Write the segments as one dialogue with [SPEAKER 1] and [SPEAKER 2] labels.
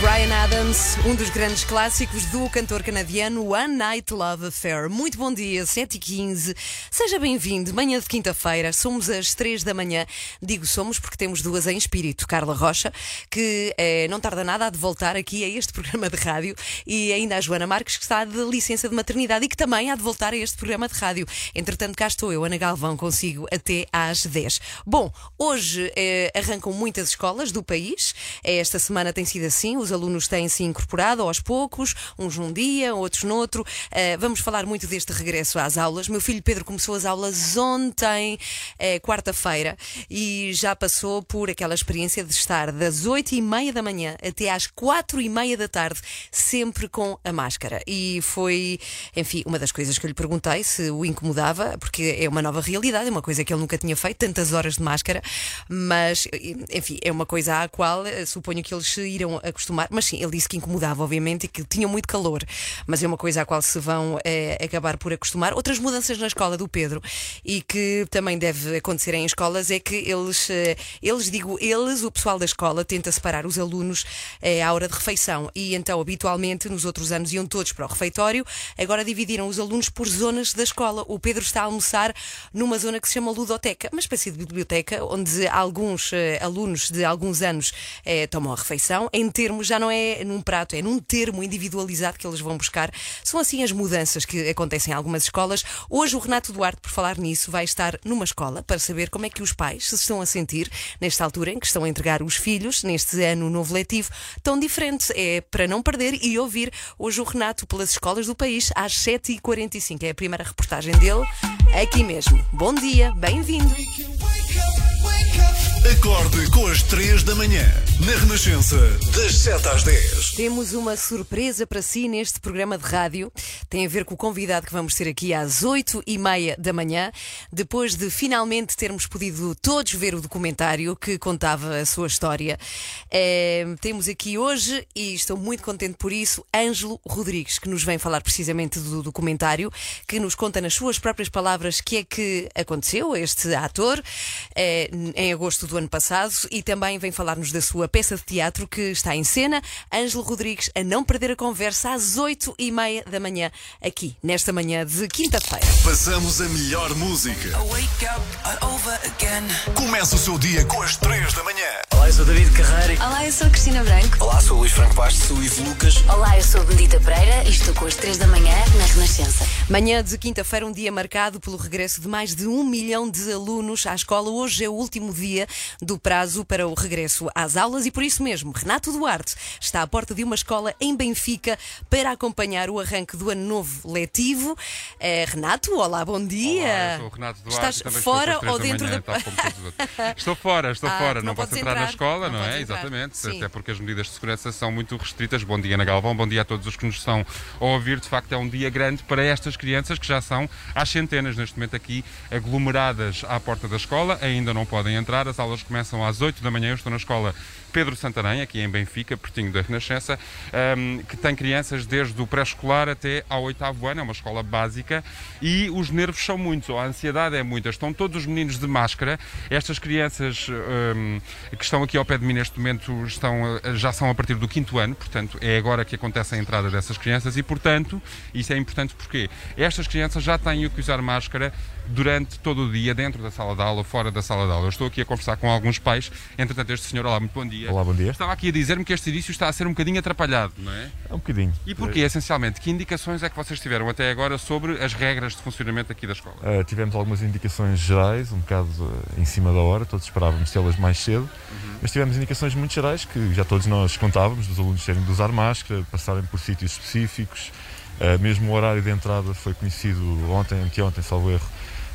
[SPEAKER 1] Brian Adams, um dos grandes clássicos do cantor canadiano One Night Love Affair. Muito bom dia, 7h15. Seja bem-vindo. Manhã de quinta-feira, somos às 3 da manhã. Digo somos porque temos duas em espírito. Carla Rocha, que eh, não tarda nada a de voltar aqui a este programa de rádio, e ainda a Joana Marques, que está de licença de maternidade e que também há de voltar a este programa de rádio. Entretanto, cá estou eu, Ana Galvão, consigo até às 10. Bom, hoje eh, arrancam muitas escolas do país. Esta semana tem sido assim. Os alunos têm se incorporado aos poucos, uns num dia, outros noutro. Uh, vamos falar muito deste regresso às aulas. Meu filho Pedro começou as aulas ontem, uh, quarta-feira, e já passou por aquela experiência de estar das oito e meia da manhã até às quatro e meia da tarde, sempre com a máscara. E foi, enfim, uma das coisas que eu lhe perguntei se o incomodava, porque é uma nova realidade, é uma coisa que ele nunca tinha feito, tantas horas de máscara, mas, enfim, é uma coisa à qual uh, suponho que eles se irão acostumar mas sim, ele disse que incomodava, obviamente, e que tinha muito calor. Mas é uma coisa à qual se vão é, acabar por acostumar. Outras mudanças na escola do Pedro e que também deve acontecer em escolas é que eles, eh, eles digo eles, o pessoal da escola, tenta separar os alunos é, à hora de refeição. E então, habitualmente, nos outros anos iam todos para o refeitório, agora dividiram os alunos por zonas da escola. O Pedro está a almoçar numa zona que se chama Ludoteca, uma espécie de biblioteca onde alguns alunos de alguns anos tomam a refeição em termos já não é num prato, é num termo individualizado que eles vão buscar. São assim as mudanças que acontecem em algumas escolas. Hoje o Renato Duarte, por falar nisso, vai estar numa escola para saber como é que os pais se estão a sentir nesta altura em que estão a entregar os filhos, neste ano novo letivo, tão diferente. É para não perder e ouvir hoje o Renato pelas escolas do país às 7h45. É a primeira reportagem dele aqui mesmo. Bom dia, bem-vindo.
[SPEAKER 2] Acorde com as 3 da manhã, na Renascença, das 7 às 10.
[SPEAKER 1] Temos uma surpresa para si neste programa de rádio. Tem a ver com o convidado que vamos ter aqui às 8 e meia da manhã, depois de finalmente termos podido todos ver o documentário que contava a sua história. É, temos aqui hoje, e estou muito contente por isso, Ângelo Rodrigues, que nos vem falar precisamente do documentário, que nos conta nas suas próprias palavras que é que aconteceu a este ator é, em agosto do ano passado e também vem falar-nos da sua peça de teatro que está em cena. Ângelo Rodrigues, a não perder a conversa às 8 e meia da manhã, aqui, nesta manhã de quinta-feira.
[SPEAKER 2] Passamos a melhor música. Começa o seu dia com as 3 da manhã.
[SPEAKER 3] Olá, eu sou David Carreira.
[SPEAKER 4] Olá, eu sou a Cristina Branco.
[SPEAKER 3] Olá, sou o Luís Franco Bastos.
[SPEAKER 5] Sou o Ivo Lucas.
[SPEAKER 4] Olá, eu sou a Benedita Pereira e estou com as 3 da manhã na Renascença.
[SPEAKER 1] Manhã de quinta-feira, um dia marcado pelo regresso de mais de um milhão de alunos à escola. Hoje é o último dia do prazo para o regresso às aulas e por isso mesmo, Renato Duarte está à porta de uma escola em Benfica para acompanhar o arranque do ano novo letivo. Eh, Renato, olá, bom dia.
[SPEAKER 6] Olá, sou o Renato Duarte.
[SPEAKER 1] Estás
[SPEAKER 6] também
[SPEAKER 1] fora
[SPEAKER 6] estou
[SPEAKER 1] ou dentro
[SPEAKER 6] manhã,
[SPEAKER 1] da.
[SPEAKER 6] tal como todos os outros. Estou fora, estou
[SPEAKER 1] Ah,
[SPEAKER 6] fora.
[SPEAKER 1] não
[SPEAKER 6] Não, posso
[SPEAKER 1] podes
[SPEAKER 6] entrar, na
[SPEAKER 1] entrar.
[SPEAKER 6] escola,
[SPEAKER 1] Não
[SPEAKER 6] não, é?
[SPEAKER 1] podes entrar.
[SPEAKER 6] Exatamente.
[SPEAKER 1] Sim.
[SPEAKER 6] Até porque as medidas de segurança são muito restritas. Bom dia, Ana Galvão. Bom dia a todos os que nos estão a ouvir. De facto, é um dia grande para estas crianças que já são às centenas neste momento aqui aglomeradas à porta da escola. Ainda não podem entrar. As aulas começam às 8 da manhã. Eu estou na escola Pedro Santarém, aqui em Benfica, pertinho da Renascença, um, que tem crianças desde o pré-escolar até ao oitavo ano, é uma escola básica, e os nervos são muitos, a ansiedade é muita. Estão todos os meninos de máscara. Estas crianças um, que estão aqui ao pé de mim neste momento estão, uh, já são a partir do quinto ano, portanto é agora que acontece a entrada dessas crianças e, portanto, isso é importante porque estas crianças já têm que usar máscara durante todo o dia, dentro da sala de aula, fora da sala de aula. Eu estou aqui a conversar com alguns pais, entretanto este senhor, olá, muito bom dia.
[SPEAKER 7] Olá, bom dia.
[SPEAKER 6] Estava aqui a dizer-me que este início está a ser um bocadinho atrapalhado, não é?
[SPEAKER 7] É um bocadinho.
[SPEAKER 6] E porquê, essencialmente? Que indicações é que vocês tiveram até agora sobre as regras de funcionamento aqui da escola?
[SPEAKER 7] Uh, tivemos algumas indicações gerais, um bocado uh, em cima da hora, todos esperávamos tê-las mais cedo, mas tivemos indicações muito gerais que já todos nós contávamos, dos alunos terem de usar máscara, passarem por sítios específicos, uh, mesmo o horário de entrada foi conhecido ontem, anteontem, salvo erro,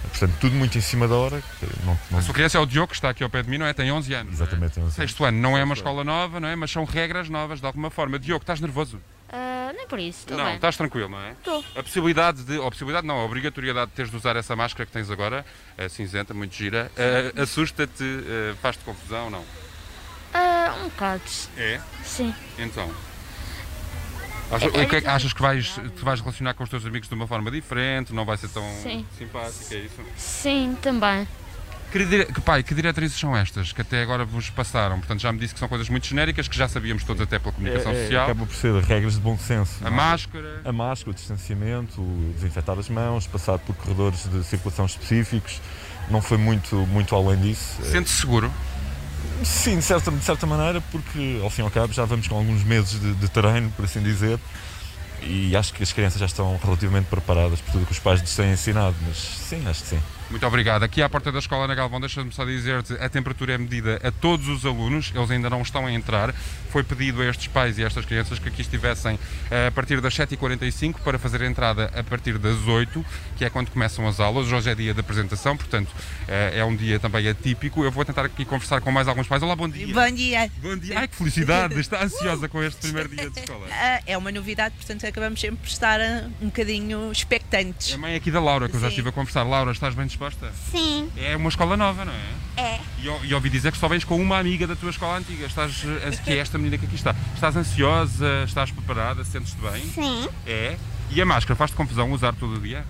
[SPEAKER 7] Portanto, tudo muito em cima da hora. Não, não,
[SPEAKER 6] A sua criança é o Diogo, que está aqui ao pé de mim, não é? Tem 11 anos. não é?
[SPEAKER 7] exatamente. Não sei.
[SPEAKER 6] Sexto ano, não é uma escola nova, não é? Mas são regras novas, de alguma forma. Diogo, estás nervoso?
[SPEAKER 5] Ah, nem por isso, estou
[SPEAKER 6] não,
[SPEAKER 5] bem.
[SPEAKER 6] estás tranquilo, não é?
[SPEAKER 5] Estou.
[SPEAKER 6] A possibilidade de. Ou a possibilidade não, a obrigatoriedade de teres de usar essa máscara que tens agora, a cinzenta, muito gira, eh, assusta-te, eh, faz-te confusão ou não?
[SPEAKER 5] Um bocado,
[SPEAKER 6] É?
[SPEAKER 5] sim.
[SPEAKER 6] Então. Achas,
[SPEAKER 5] É- é
[SPEAKER 6] o que é achas que vais, te vais relacionar com os teus amigos de uma forma diferente? Não vai ser tão
[SPEAKER 5] Sim.
[SPEAKER 6] simpática, é isso?
[SPEAKER 5] Sim, também.
[SPEAKER 6] Que, dire... que, pai, que diretrizes são estas que até agora vos passaram? Portanto, já me disse que são coisas muito genéricas, que já sabíamos todos até pela comunicação
[SPEAKER 7] É- é-
[SPEAKER 6] social.
[SPEAKER 7] Acaba por ser regras de bom senso.
[SPEAKER 6] A
[SPEAKER 7] não é?
[SPEAKER 6] máscara.
[SPEAKER 7] A máscara, o distanciamento, o desinfetar as mãos, passar por corredores de circulação específicos. Não foi muito, muito além disso.
[SPEAKER 6] Sente-se seguro?
[SPEAKER 7] Sim, de certa, de certa maneira, porque ao fim e ao cabo já vamos com alguns meses de, de treino, por assim dizer, e acho que as crianças já estão relativamente preparadas por tudo que os pais lhes têm ensinado, mas sim, acho que sim.
[SPEAKER 6] Muito obrigado. Aqui à porta da escola na Galvão, deixa-me só dizer-te, a temperatura é medida a todos os alunos, eles ainda não estão a entrar. Foi pedido a estes pais e a estas crianças que aqui estivessem eh, a partir das 7h45 para fazer a entrada a partir das 8 que é quando começam as aulas. Hoje é dia de apresentação, portanto eh, é um dia também atípico. Eu vou tentar aqui conversar com mais alguns pais. Olá, bom dia.
[SPEAKER 8] Bom dia.
[SPEAKER 6] Bom dia. Ai, que felicidade! Está ansiosa com este primeiro dia de escola.
[SPEAKER 8] Ah, É uma novidade, portanto acabamos sempre por estar ah, um bocadinho
[SPEAKER 6] É
[SPEAKER 8] expectantes.
[SPEAKER 6] a mãe aqui da Laura, que eu já
[SPEAKER 8] Sim.
[SPEAKER 6] estive a conversar. Laura, estás bem disposta?
[SPEAKER 5] Sim,
[SPEAKER 6] É uma escola nova, não é?
[SPEAKER 5] é.
[SPEAKER 6] E, e ouvi dizer que só vens com uma amiga da tua escola antiga. Estás, que é esta menina que aqui está. Estás ansiosa? Estás preparada? Sentes-te bem?
[SPEAKER 5] Sim.
[SPEAKER 6] É? E a máscara faz-te confusão usar todo o dia?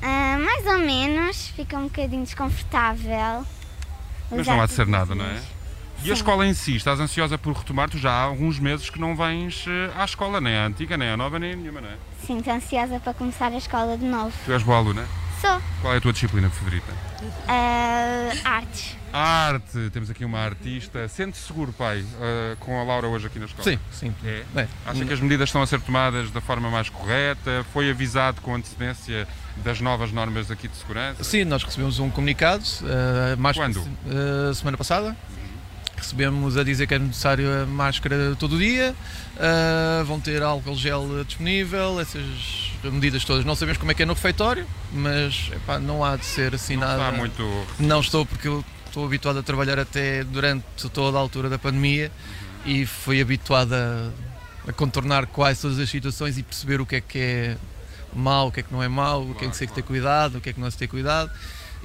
[SPEAKER 5] Ah, mais ou menos, fica um bocadinho desconfortável.
[SPEAKER 6] Mas não há de ser nada, não é? E a escola em si? Estás ansiosa por retomar? Tu já há alguns meses que não vens eh, à escola, nem à antiga, nem à nova, nem a nenhuma, não é?
[SPEAKER 5] Sim, estou ansiosa para começar a escola de novo.
[SPEAKER 6] Tu és boa aluna.
[SPEAKER 5] Sou.
[SPEAKER 6] Qual é a tua disciplina favorita?
[SPEAKER 5] Ah, artes.
[SPEAKER 6] Arte. Temos aqui uma artista. Sente-se seguro, pai, eh, com a Laura hoje aqui na escola?
[SPEAKER 9] Sim, sim.
[SPEAKER 6] É?
[SPEAKER 9] É.
[SPEAKER 6] Acha que as medidas estão a ser tomadas da forma mais correta? Foi avisado com antecedência das novas normas aqui de segurança?
[SPEAKER 9] Sim, nós recebemos um comunicado uh, mais
[SPEAKER 6] Quando?
[SPEAKER 9] uh, semana passada. Recebemos a dizer que é necessário a máscara todo o dia, uh, vão ter álcool gel disponível, essas medidas todas. Não sabemos como é que é no refeitório, mas epá, não há de ser assim
[SPEAKER 6] Não
[SPEAKER 9] nada.
[SPEAKER 6] está muito.
[SPEAKER 9] Não estou porque eu estou habituado a trabalhar até durante toda a altura da pandemia e fui habituado a, a contornar quase todas as situações e perceber o que é que é mau, o que é que não é mau, o que é que se tem que ter cuidado, o que é que não se tem cuidado.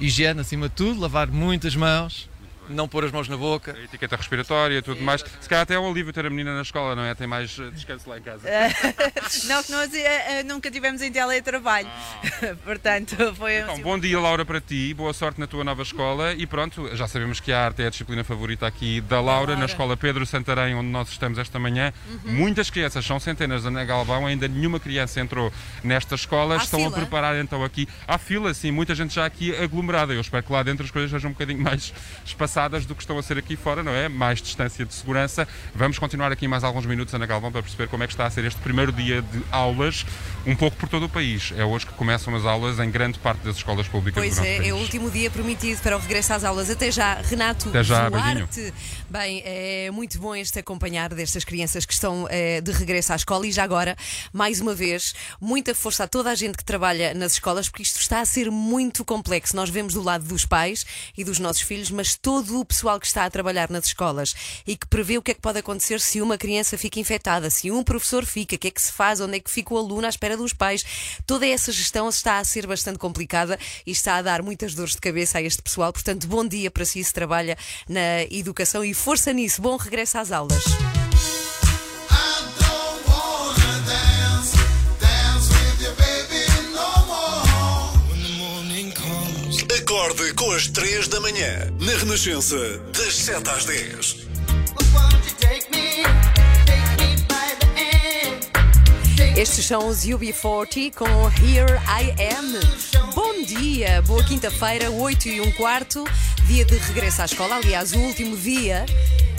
[SPEAKER 9] Higiene acima de tudo, lavar muitas mãos, não pôr as mãos na boca.
[SPEAKER 6] A etiqueta respiratória e tudo mais. Se calhar até é um alívio ter a menina na escola, não é? Tem mais eh, descanso lá em casa.
[SPEAKER 8] Não, que nós ah, ah, nunca tivemos em teletrabalho. portanto, foi
[SPEAKER 6] Então,
[SPEAKER 8] assim,
[SPEAKER 6] bom dia, Laura, para ti. Boa sorte na tua nova escola. E pronto, já sabemos que a arte é a disciplina favorita aqui da Laura, na escola Pedro Santarém, onde nós estamos esta manhã.
[SPEAKER 1] Uhum.
[SPEAKER 6] Muitas crianças, são centenas da Ana Galvão, ainda nenhuma criança entrou nesta escola.
[SPEAKER 1] Há
[SPEAKER 6] Estão
[SPEAKER 1] fila?
[SPEAKER 6] a preparar então aqui. Há fila, sim, muita gente já aqui aglomerada. Eu espero que lá dentro as coisas sejam um bocadinho mais espaçadas do que estão a ser aqui fora, não é? Mais distância de segurança. Vamos continuar aqui mais alguns minutos, Ana Galvão, para perceber como é que está a ser este primeiro dia de aulas, um pouco por todo o país. É hoje que começam as aulas em grande parte das escolas públicas
[SPEAKER 1] Pois é, é o último dia prometido para o regresso às aulas. Até já, Renato
[SPEAKER 6] Até já,
[SPEAKER 1] Duarte. Bem, é muito bom este acompanhar destas crianças que estão eh, de regresso à escola e já agora, mais uma vez, muita força a toda a gente que trabalha nas escolas, porque isto está a ser muito complexo. Nós vemos do lado dos pais e dos nossos filhos, mas todo o pessoal que está a trabalhar nas escolas e que prevê o que é que pode acontecer se uma criança fica infectada, se um professor fica, o que é que se faz, onde é que fica o aluno à espera dos pais. Toda essa gestão está a ser bastante complicada e está a dar muitas dores de cabeça a este pessoal. Portanto, bom dia para si se trabalha na educação e força nisso. Bom regresso às aulas.
[SPEAKER 2] Acorde com as 3 da manhã, na Renascença, das 7 às 10.
[SPEAKER 1] Estes são os UB40 com Here I Am. Bom dia, boa quinta-feira, 8 e um quarto, dia de regresso à escola. Aliás, o último dia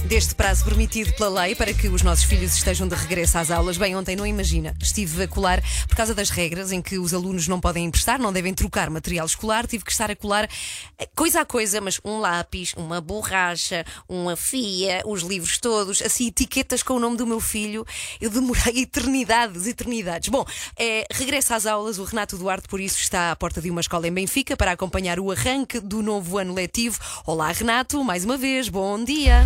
[SPEAKER 1] deste prazo permitido pela lei para que os nossos filhos estejam de regresso às aulas. Bem, ontem não imagina, estive a colar por causa das regras em que os alunos não podem emprestar, não devem trocar material escolar, tive que estar a colar eh, coisa a coisa, mas um lápis, uma borracha, uma fia, os livros todos, assim, etiquetas com o nome do meu filho. Eu demorei eternidades, eternidades. Bom, é, regressa às aulas, o Renato Duarte, por isso, está à porta de uma escola em Benfica para acompanhar o arranque do novo ano letivo. Olá, Renato, mais uma vez, bom dia.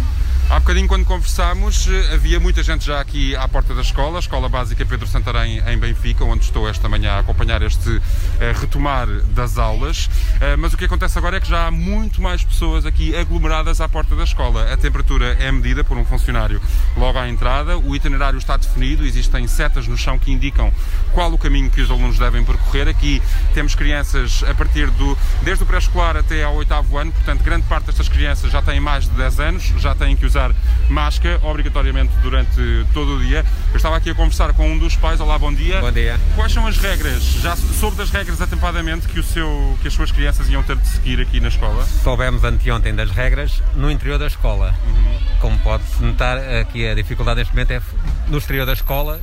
[SPEAKER 6] Há bocadinho, quando conversámos, eh, havia muita gente já aqui à porta da escola, Escola Básica Pedro Santarém, em Benfica, onde estou esta manhã a acompanhar este eh, retomar das aulas. Eh, mas o que acontece agora é que já há muito mais pessoas aqui aglomeradas à porta da escola. A temperatura é medida por um funcionário logo à entrada, o itinerário está definido, existem setas no chão que indicam qual o caminho que os alunos devem percorrer. Aqui temos crianças a partir do, desde o pré-escolar até ao oitavo ano, portanto, grande parte destas crianças já têm mais de 10 anos, já têm que usar máscara obrigatoriamente durante todo o dia. Eu estava aqui a conversar com um dos pais. Olá, bom dia.
[SPEAKER 10] Bom dia.
[SPEAKER 6] Quais são as regras? Já soube das regras atempadamente que, o seu, que as suas crianças iam ter de seguir aqui na escola?
[SPEAKER 10] Soubemos anteontem das regras no interior da escola.
[SPEAKER 6] Uhum.
[SPEAKER 10] Como pode-se notar, aqui a dificuldade neste momento é no exterior da escola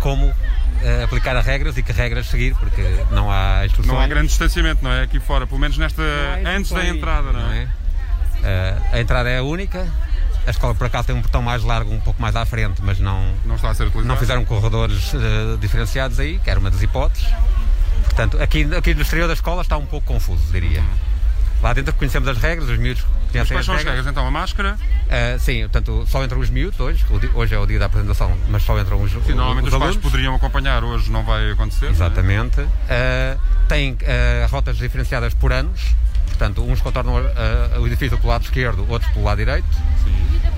[SPEAKER 10] como eh, aplicar as regras e que regras seguir, porque não há instruções.
[SPEAKER 6] Não há grande distanciamento, não é? Aqui fora, pelo menos nesta antes da entrada, não,
[SPEAKER 10] não
[SPEAKER 6] é?
[SPEAKER 10] Eh, a entrada é a única. A escola, por acaso, tem um portão mais largo, um pouco mais à frente, mas não,
[SPEAKER 6] Não está a ser utilizado.
[SPEAKER 10] não fizeram corredores eh, diferenciados aí, que era uma das hipóteses. Portanto, aqui, aqui no exterior da escola está um pouco confuso, diria. Lá dentro conhecemos as regras, os miúdos conhecem
[SPEAKER 6] quais
[SPEAKER 10] as
[SPEAKER 6] são as
[SPEAKER 10] regras.
[SPEAKER 6] regras? Então, a máscara?
[SPEAKER 10] Ah, sim, portanto, só entram os miúdos hoje. Hoje é o dia da apresentação, mas só entram os,
[SPEAKER 6] Sim, normalmente
[SPEAKER 10] os
[SPEAKER 6] os pais poderiam acompanhar, hoje não vai acontecer. é?
[SPEAKER 10] Exatamente. Ah, tem ah, rotas diferenciadas por anos. Portanto, uns contornam ah, o edifício pelo lado esquerdo, outros pelo lado direito.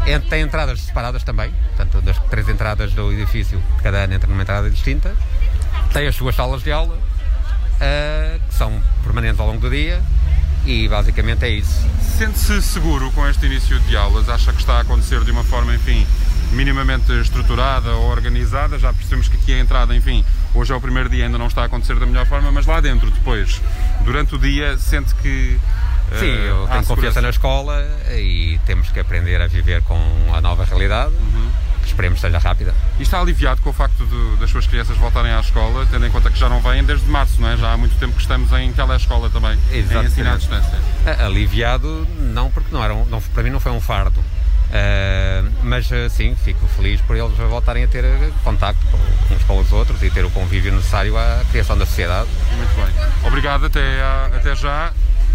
[SPEAKER 10] En- Tem entradas separadas também. Portanto, das três entradas do edifício, cada ano entra numa entrada distinta. Tem as suas salas de aula, ah, que são permanentes ao longo do dia. E basicamente é isso.
[SPEAKER 6] Sente-se seguro com este início de aulas? Acha que está a acontecer de uma forma, enfim, minimamente estruturada ou organizada? Já percebemos que aqui a entrada, enfim, hoje é o primeiro dia, ainda não está a acontecer da melhor forma, mas lá dentro, depois, durante o dia, sente que. eh,
[SPEAKER 10] Sim, eu tenho confiança
[SPEAKER 6] segurança?
[SPEAKER 10] na escola e temos que aprender a viver com a nova realidade.
[SPEAKER 6] Uhum.
[SPEAKER 10] Esperemos que seja rápida.
[SPEAKER 6] E está aliviado com o facto de- das suas crianças voltarem à escola, tendo em conta que já não vêm desde março, não é? Já há muito tempo que estamos em telescola também, em ensino à distância.
[SPEAKER 10] A- Aliviado, não, porque não era um- não, para mim não foi um fardo. Ah, mas ah, sim, fico feliz por eles voltarem a ter ah, contacto uns com os outros e ter o convívio necessário à criação da sociedade.
[SPEAKER 6] Muito bem. Obrigado, até, à- até já.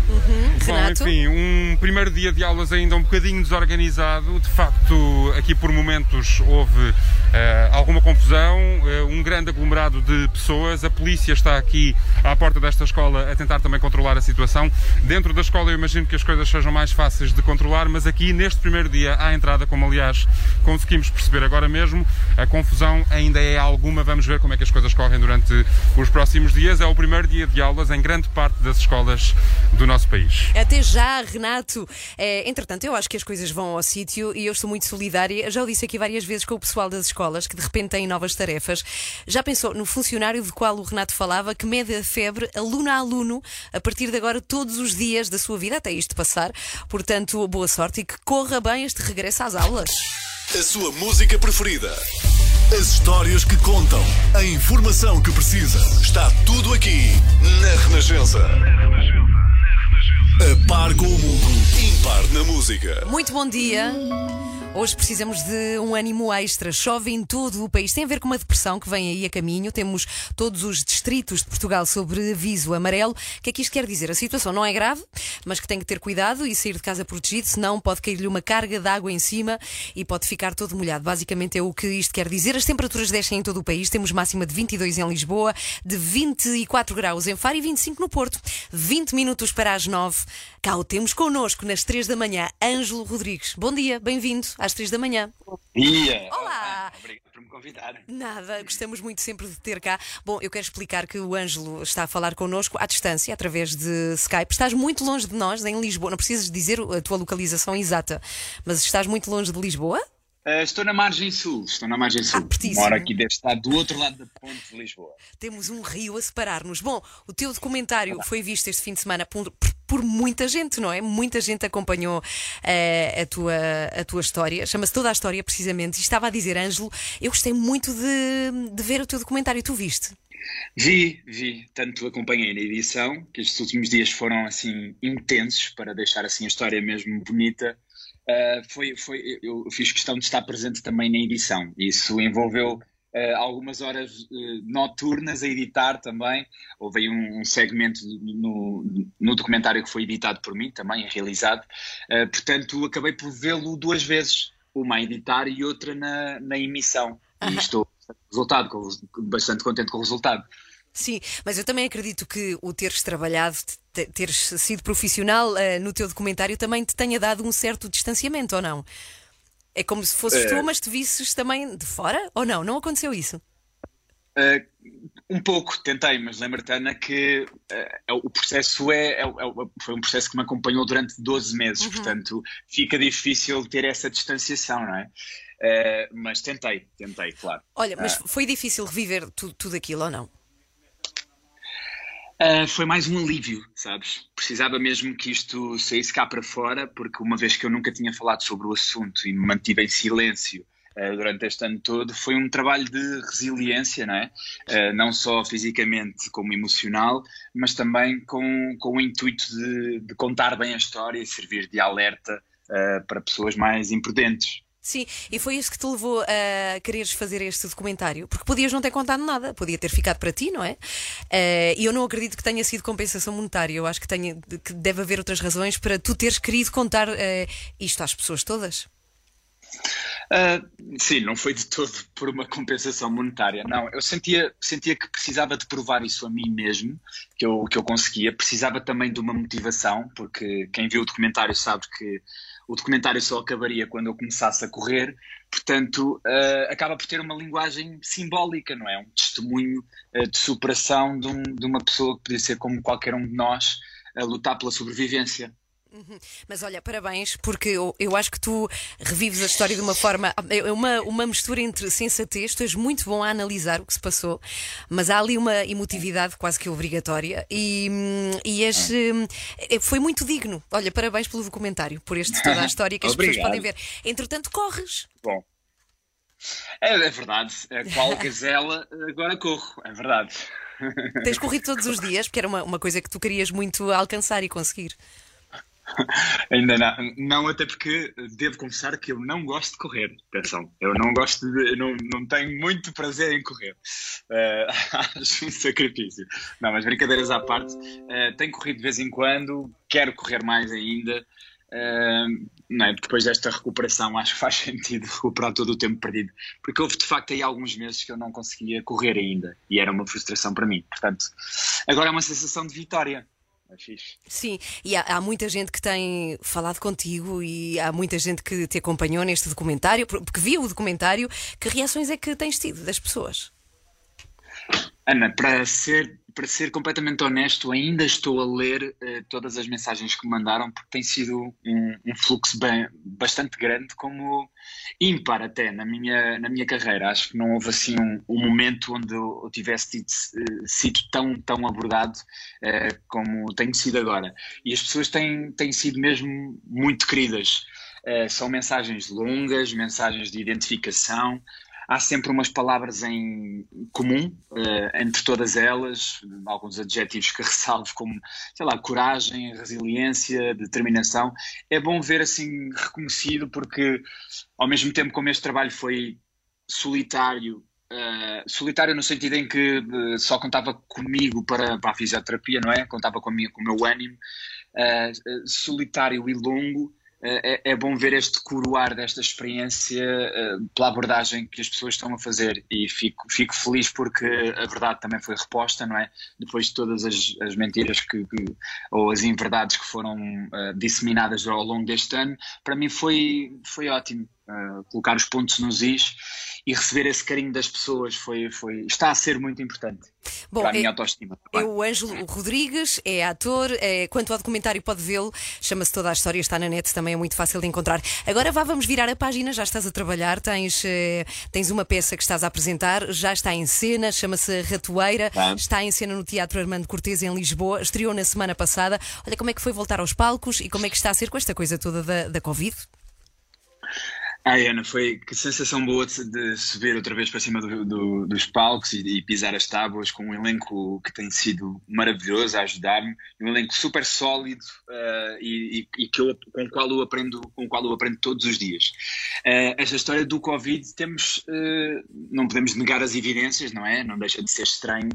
[SPEAKER 6] Bom,
[SPEAKER 1] Renato?
[SPEAKER 6] enfim, um primeiro dia de aulas ainda um bocadinho desorganizado. De facto, aqui por momentos houve eh, alguma confusão, eh, um grande aglomerado de pessoas. A polícia está aqui à porta desta escola a tentar também controlar a situação. Dentro da escola, eu imagino que as coisas sejam mais fáceis de controlar, mas aqui neste primeiro dia à entrada, como aliás conseguimos perceber agora mesmo, a confusão ainda é alguma. Vamos ver como é que as coisas correm durante os próximos dias. É o primeiro dia de aulas em grande parte das escolas do nosso país.
[SPEAKER 1] Até já, Renato. É, entretanto, eu acho que as coisas vão ao sítio e eu estou muito solidária. Já o disse aqui várias vezes com o pessoal das escolas que de repente têm novas tarefas. Já pensou no funcionário do qual o Renato falava que mede a febre aluno a aluno a partir de agora todos os dias da sua vida até isto passar. Portanto, boa sorte e que corra bem este regresso às aulas.
[SPEAKER 2] A sua música preferida. As histórias que contam. A informação que precisa. Está tudo aqui na Renascença. A par com o mundo. Impar na música.
[SPEAKER 1] Muito bom dia. Hoje precisamos de um ânimo extra. Chove em todo o país. Tem a ver com uma depressão que vem aí a caminho. Temos todos os distritos de Portugal sobre aviso amarelo. O que é que isto quer dizer? A situação não é grave, mas que tem que ter cuidado e sair de casa protegido, senão pode cair-lhe uma carga de água em cima e pode ficar todo molhado. Basicamente é o que isto quer dizer. As temperaturas descem em todo o país. Temos máxima de 22 em Lisboa, de 24 graus em Faro e 25 no Porto. 20 minutos para as 9. Cá o temos connosco nas 3 da manhã, Ângelo Rodrigues. Bom dia, bem-vindo às 3 da manhã.
[SPEAKER 11] Dia!
[SPEAKER 1] Olá!
[SPEAKER 11] Obrigado por me convidar.
[SPEAKER 1] Nada, gostamos muito sempre de ter cá. Bom, eu quero explicar que o Ângelo está a falar connosco à distância, através de Skype. Estás muito longe de nós, em Lisboa. Não precisas dizer a tua localização exata, mas estás muito longe de Lisboa?
[SPEAKER 11] Uh, estou na margem sul, estou na margem sul.
[SPEAKER 1] pertíssimo.
[SPEAKER 11] Moro aqui deve estar do outro lado da ponte de Lisboa.
[SPEAKER 1] Temos um rio a separar-nos. Bom, o teu documentário foi visto este fim de semana por, por- muita gente, não é? Muita gente acompanhou eh, a, tua, a tua história. Chama-se Toda a História, precisamente. E estava a dizer, Ângelo, eu gostei muito de, de ver o teu documentário. Tu viste?
[SPEAKER 11] Vi, vi, tanto acompanhei na edição, que estes últimos dias foram assim intensos para deixar assim a história mesmo bonita. Uh, foi, foi, eu fiz questão de estar presente também na edição. Isso envolveu uh, algumas horas uh, noturnas a editar também. Houve aí um, um segmento no, no documentário que foi editado por mim também, realizado. Portanto, acabei por vê-lo duas vezes, uma a editar e outra na, na emissão. E estou resultado, bastante contente com o resultado.
[SPEAKER 1] Sim, mas eu também acredito que o teres trabalhado, teres sido profissional eh, no teu documentário também te tenha dado um certo distanciamento, ou não? É como se fosses
[SPEAKER 11] Eh.
[SPEAKER 1] tu, mas te visses também de fora? Ou não? Não aconteceu isso?
[SPEAKER 11] Uh, um pouco, tentei, mas lembra-te, Ana, que uh, é- o processo é, é- é- foi um processo que me acompanhou durante 12 meses, portanto fica difícil ter essa distanciação, não é? Uh, mas tentei, tentei, claro.
[SPEAKER 1] Olha, mas
[SPEAKER 11] Ah.
[SPEAKER 1] foi difícil reviver tu- tudo aquilo ou não?
[SPEAKER 11] Uh, foi mais um alívio, sabes? Precisava mesmo que isto saísse cá para fora, porque uma vez que eu nunca tinha falado sobre o assunto e me mantive em silêncio uh, durante este ano todo, foi um trabalho de resiliência, não é? Uh, não só fisicamente como emocional, mas também com, com o intuito de, de contar bem a história e servir de alerta para pessoas mais imprudentes.
[SPEAKER 1] Sim, e foi isso que te levou a quereres fazer este documentário? Porque podias não ter contado nada, podia ter ficado para ti, não é? Eh, E eu não acredito que tenha sido compensação monetária. Eu acho que, tenha, que deve haver outras razões para tu teres querido contar eh, isto às pessoas todas.
[SPEAKER 11] Uh, sim, não foi de todo por uma compensação monetária. Não, eu sentia, sentia que precisava de provar isso a mim mesmo, que eu, que eu conseguia. Precisava também de uma motivação, porque quem viu o documentário sabe que o documentário só acabaria quando eu começasse a correr. Portanto, uh, acaba por ter uma linguagem simbólica, não é? Um testemunho uh, de superação de, um- de uma pessoa que podia ser como qualquer um de nós a lutar pela sobrevivência.
[SPEAKER 1] Uhum. Mas olha, parabéns, porque eu, eu acho que tu revives a história de uma forma. É uma, uma mistura entre sensatez, tu és muito bom a analisar o que se passou, mas há ali uma emotividade quase que obrigatória e, e és, hum, é- foi muito digno. Olha, parabéns pelo documentário, por este toda a história que as pessoas podem ver. Entretanto, corres.
[SPEAKER 11] Bom. É, é verdade, é qual gazela agora corro, é verdade.
[SPEAKER 1] Tens corrido todos os dias, porque era uma, uma coisa que tu querias muito alcançar e conseguir.
[SPEAKER 11] Ainda não, não, até porque devo confessar que eu não gosto de correr. Atenção, eu não gosto de, não, não tenho muito prazer em correr. Eh, acho um sacrifício. Não, mas brincadeiras à parte, eh, tenho corrido de vez em quando, quero correr mais ainda. Eh, não é? Depois desta recuperação, acho que faz sentido recuperar todo o tempo perdido. Porque houve de facto aí alguns meses que eu não conseguia correr ainda e era uma frustração para mim. Portanto, agora é uma sensação de vitória. É fixe.
[SPEAKER 1] Sim, e há, há muita gente que tem falado contigo e há muita gente que te acompanhou neste documentário, por- porque viu o documentário. Que reações é que tens tido das pessoas?
[SPEAKER 11] Ana, para ser, para ser completamente honesto, ainda estou a ler eh, todas as mensagens que me mandaram, porque tem sido um, um fluxo bem, bastante grande, como ímpar até na minha, na minha carreira. Acho que não houve assim um, um momento onde eu, tivesse tido, eh, sido tão, tão abordado eh, como tenho sido agora. E as pessoas têm, têm sido mesmo muito queridas. São mensagens longas, mensagens de identificação há sempre umas palavras em comum eh, entre todas elas, alguns adjetivos que ressalvo como, sei lá, coragem, resiliência, determinação. É bom ver assim reconhecido porque ao mesmo tempo como este trabalho foi solitário, eh, solitário no sentido em que eh, só contava comigo para, para a fisioterapia, não é? Contava com, com o meu ânimo, eh, solitário e longo, é, é bom ver este coroar desta experiência eh, pela abordagem que as pessoas estão a fazer e fico, fico feliz porque a verdade também foi reposta, não é? Depois de todas as, as mentiras que, que- ou as inverdades que foram eh, disseminadas ao longo deste ano, para mim foi, foi ótimo eh, colocar os pontos nos is e receber esse carinho das pessoas foi, foi, está a ser muito importante
[SPEAKER 1] Bom,
[SPEAKER 11] para a minha
[SPEAKER 1] é-
[SPEAKER 11] autoestima.
[SPEAKER 1] É o Ângelo Rodrigues, é ator. é- quanto ao documentário, pode vê-lo. Chama-se Toda a História, está na net, também é muito fácil de encontrar. Agora vá, vamos virar a página. Já estás a trabalhar, tens, eh, tens uma peça que estás a apresentar, já está em cena, chama-se Ratoeira. Está em cena no Teatro Armando Cortês, em Lisboa. Estreou na semana passada. Olha como é que foi voltar aos palcos e como é que está a ser com esta coisa toda da, da Covid.
[SPEAKER 11] Ai, Ana, foi que sensação boa de, de subir outra vez para cima do- do- dos palcos e, e pisar as tábuas com um elenco que tem sido maravilhoso a ajudar-me, um elenco super sólido eh, e, e- que eu, com, o qual eu aprendo, com o qual eu aprendo todos os dias. Eh, esta história do Covid temos, eh, não podemos negar as evidências, não é? Não deixa de ser estranho.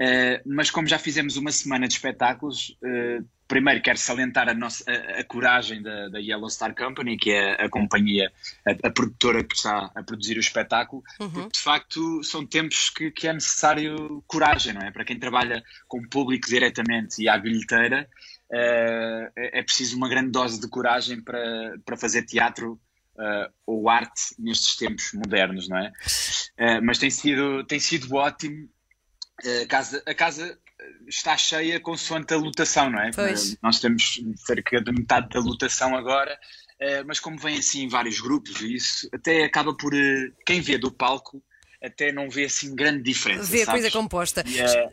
[SPEAKER 11] Eh, mas como já fizemos uma semana de espetáculos, eh, primeiro quero salientar a, nossa, a, a coragem da, da Yellow Star Company, que é a companhia, a, a produtora que está a produzir o espetáculo, porque de facto são tempos que, que é necessário coragem, não é? Para quem trabalha com o público diretamente e à bilheteira, eh, é é preciso uma grande dose de coragem para, para fazer teatro eh, ou arte nestes tempos modernos, não é? Eh, mas tem sido, tem sido ótimo. A casa, a casa está cheia consoante a lotação, não é?
[SPEAKER 1] Pois.
[SPEAKER 11] Eh, Nós temos cerca de metade da lotação agora, eh, mas como vem assim em vários grupos, isso até acaba por. eh, Quem vê do palco até não vê assim grande diferença.
[SPEAKER 1] Vê a
[SPEAKER 11] sabes?
[SPEAKER 1] coisa composta.
[SPEAKER 11] E, eh,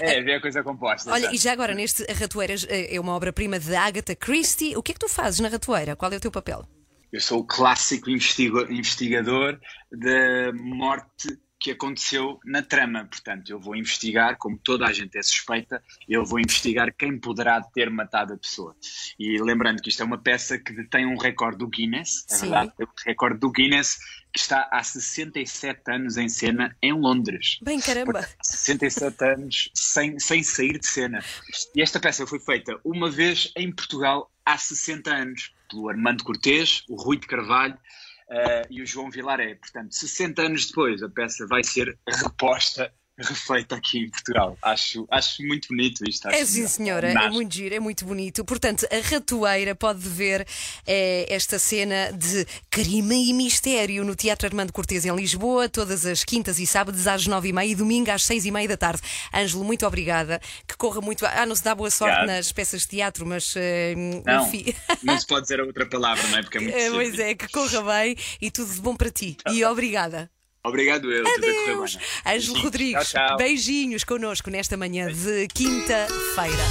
[SPEAKER 11] é, vê a coisa composta.
[SPEAKER 1] Olha,
[SPEAKER 11] exato.
[SPEAKER 1] e já agora neste A Ratoeira eh, é uma obra-prima de Agatha Christie. O que é que tu fazes na Ratoeira? Qual é o teu papel?
[SPEAKER 11] Eu sou o clássico investigador da morte que aconteceu na trama. Portanto, eu vou investigar, como toda a gente é suspeita, eu vou investigar quem poderá ter matado a pessoa. E lembrando que isto é uma peça que detém um recorde do Guinness, é
[SPEAKER 1] Sim.
[SPEAKER 11] verdade? É o recorde do Guinness que está há 67 anos em cena em Londres.
[SPEAKER 1] Bem, caramba.
[SPEAKER 11] 67 anos sem, sem sair de cena. E esta peça foi feita uma vez em Portugal há 60 anos, pelo Armando Cortês, o Rui de Carvalho eh, e o João Vilaré. Portanto, 60 anos depois, a peça vai ser reposta, refeita aqui em Portugal. Acho, acho muito bonito isto.
[SPEAKER 1] É sim, senhora, é muito giro, é muito bonito. Portanto, a ratoeira pode ver eh, esta cena de crime e mistério no Teatro Armando Cortês em Lisboa, todas as quintas e sábados às nove e meia e domingo às seis e meia da tarde. Ângelo, muito obrigada. Que corra muito. Ah, não se dá boa sorte
[SPEAKER 11] Obrigado.
[SPEAKER 1] nas peças de teatro, mas eh,
[SPEAKER 11] Não,
[SPEAKER 1] enfim.
[SPEAKER 11] não se pode dizer a outra palavra, não é? Porque é muito
[SPEAKER 1] Eh. Pois é, que corra bem e tudo de bom para ti. E obrigada.
[SPEAKER 11] Obrigado eu,
[SPEAKER 1] Adeus. Ângelo. Rodrigues,
[SPEAKER 11] Tchau, tchau.
[SPEAKER 1] beijinhos connosco nesta manhã de quinta-feira.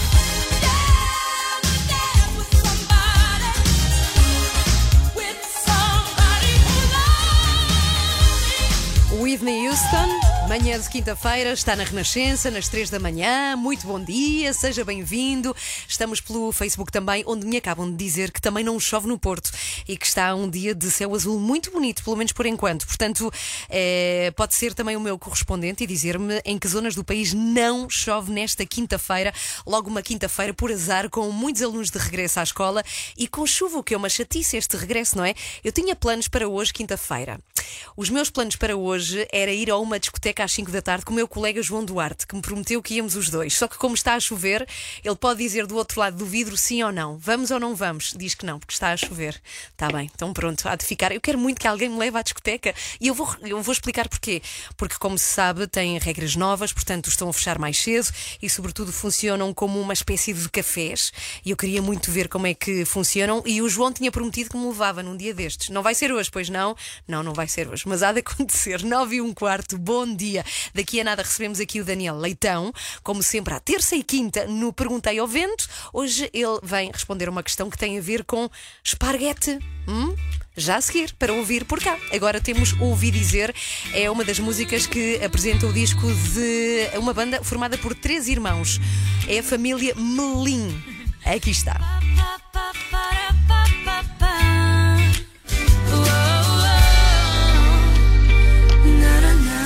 [SPEAKER 1] Whitney Houston, manhã de quinta-feira, está na Renascença, nas três da manhã. Muito bom dia, seja bem-vindo. Estamos pelo Facebook também, onde me acabam de dizer que também não chove no Porto e que está um dia de céu azul muito bonito, pelo menos por enquanto. Portanto, eh, pode ser também o meu correspondente e dizer-me em que zonas do país não chove nesta quinta-feira. Logo uma quinta-feira, por azar, com muitos alunos de regresso à escola e com chuva, o que é uma chatice este regresso, não é? Eu tinha planos para hoje, quinta-feira. Os meus planos para hoje era ir a uma discoteca às 5 da tarde com o meu colega João Duarte, que me prometeu que íamos os dois. Só que, como está a chover, ele pode dizer do outro lado do vidro sim ou não. Vamos ou não vamos? Diz que não, porque está a chover. Está bem, então pronto, há de ficar. Eu quero muito que alguém me leve à discoteca e eu vou, eu vou explicar porquê. Porque, como se sabe, tem regras novas, portanto estão a fechar mais cedo e, sobretudo, funcionam como uma espécie de cafés. E eu queria muito ver como é que funcionam. E o João tinha prometido que me levava num dia destes. Não vai ser hoje, pois não? Não, não vai ser hoje, mas há de acontecer. 9 e um quarto, bom dia. Daqui a nada recebemos aqui o Daniel Leitão, como sempre, à terça e quinta no Perguntei ao Vento. Hoje ele vem responder uma questão que tem a ver com esparguete. Hum? Já a seguir, para ouvir por cá. Agora temos Ouvi Dizer, é uma das músicas que apresenta o disco de uma banda formada por três irmãos. É a família Melim. Aqui está.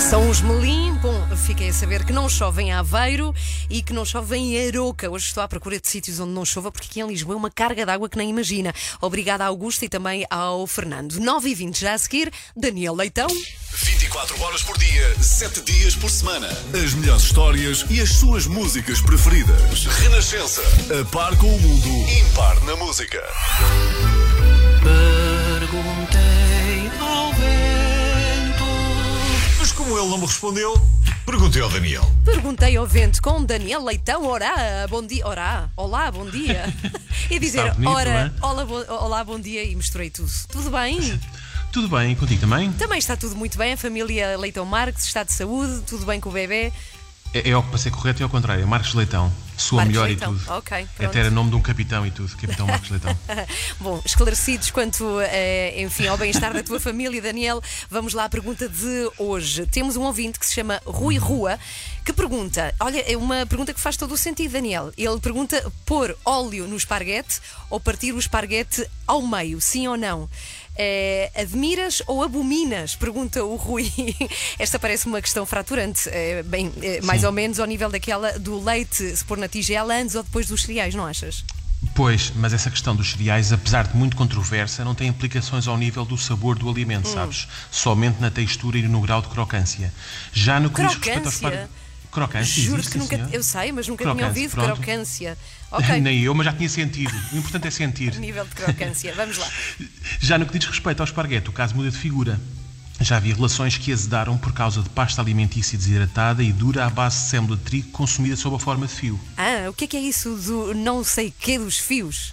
[SPEAKER 1] São os Melim. Bom, fiquei a saber que não chove em Aveiro e que não chove em Aroca. Hoje estou à procura de sítios onde não chova, porque aqui em Lisboa é uma carga de água que nem imagina. Obrigada à Augusta e também ao Fernando. 9 e 20 já a seguir, Daniel Leitão.
[SPEAKER 2] 24 horas por dia, 7 dias por semana. As melhores histórias e as suas músicas preferidas. Renascença. A par com o mundo, impar na música.
[SPEAKER 12] Ele não me respondeu, perguntei ao Daniel.
[SPEAKER 1] Perguntei ao vento com Daniel Leitão, ora, bom dia, ora, olá, bom dia. E dizer,
[SPEAKER 13] bonito,
[SPEAKER 1] ora,
[SPEAKER 13] não
[SPEAKER 1] olá, bo- olá, bom dia e misturei tudo. Tudo bem?
[SPEAKER 13] Tudo bem, contigo também?
[SPEAKER 1] Também está tudo muito bem, a família Leitão Marques está de saúde, tudo bem com o bebê.
[SPEAKER 13] É, é que passei correto e ao contrário. É Marcos Leitão. Soa
[SPEAKER 1] Marcos
[SPEAKER 13] melhor
[SPEAKER 1] Leitão,
[SPEAKER 13] e tudo.
[SPEAKER 1] ok, pronto.
[SPEAKER 13] Até era nome de um capitão e tudo. Capitão Marcos Leitão.
[SPEAKER 1] Bom, esclarecidos quanto, eh, enfim, ao bem-estar da tua família, Daniel, vamos lá à pergunta de hoje. Temos um ouvinte que se chama Rui Rua, que pergunta, olha, é uma pergunta que faz todo o sentido, Daniel. Ele pergunta pôr óleo no esparguete ou partir o esparguete ao meio, sim ou não? Eh, admiras ou abominas? Pergunta o Rui. Esta parece uma questão fraturante, eh, bem, eh, mais
[SPEAKER 13] Sim.
[SPEAKER 1] ou menos ao nível daquela do leite se pôr na tigela antes ou depois dos cereais, não achas?
[SPEAKER 13] Pois, mas essa questão dos cereais, apesar de muito controversa, não tem implicações ao nível do sabor do alimento,
[SPEAKER 1] Hum.
[SPEAKER 13] sabes? Somente na textura e no grau de crocância. Já no que diz respeito aos
[SPEAKER 1] Crocância?
[SPEAKER 13] Crocância,
[SPEAKER 1] Juro que nunca.
[SPEAKER 13] senhor.
[SPEAKER 1] Eu sei, mas nunca tinha
[SPEAKER 13] Crocância,
[SPEAKER 1] ouvido
[SPEAKER 13] pronto.
[SPEAKER 1] crocância. Ok.
[SPEAKER 13] Nem eu, mas já tinha sentido. O importante é sentir.
[SPEAKER 1] Nível de crocância. Vamos lá.
[SPEAKER 13] Já no que diz respeito ao esparguete, o caso muda de figura. Já havia relações que azedaram por causa de pasta alimentícia desidratada e dura à base de sêmola de trigo consumida sob a forma de fio.
[SPEAKER 1] Ah, o que é que é isso do não sei quê dos fios?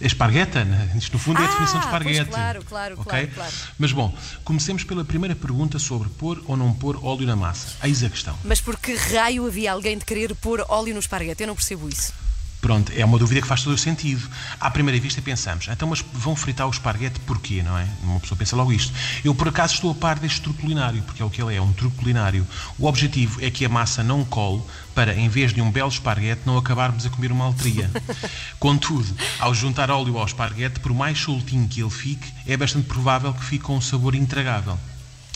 [SPEAKER 13] Espargueta, né? isto no fundo é a definição de
[SPEAKER 1] Ah,
[SPEAKER 13] esparguete.
[SPEAKER 1] claro, claro,
[SPEAKER 13] ok?
[SPEAKER 1] claro, claro.
[SPEAKER 13] Mas bom, comecemos pela primeira pergunta sobre pôr ou não pôr óleo na massa. Eis a questão.
[SPEAKER 1] Mas por que raio havia alguém de querer pôr óleo no esparguete? Eu não percebo isso.
[SPEAKER 13] Pronto, é uma dúvida que faz todo o sentido. À primeira vista pensamos, então mas vão fritar o esparguete porquê, não é? Uma pessoa pensa logo isto. Eu por acaso estou a par deste truque culinário, porque é o que ele é, um truque culinário. O objetivo é que a massa não cole para, em vez de um belo esparguete, não acabarmos a comer uma altria. Contudo, ao juntar óleo ao esparguete, por mais soltinho que ele fique, é bastante provável que fique com um sabor intragável.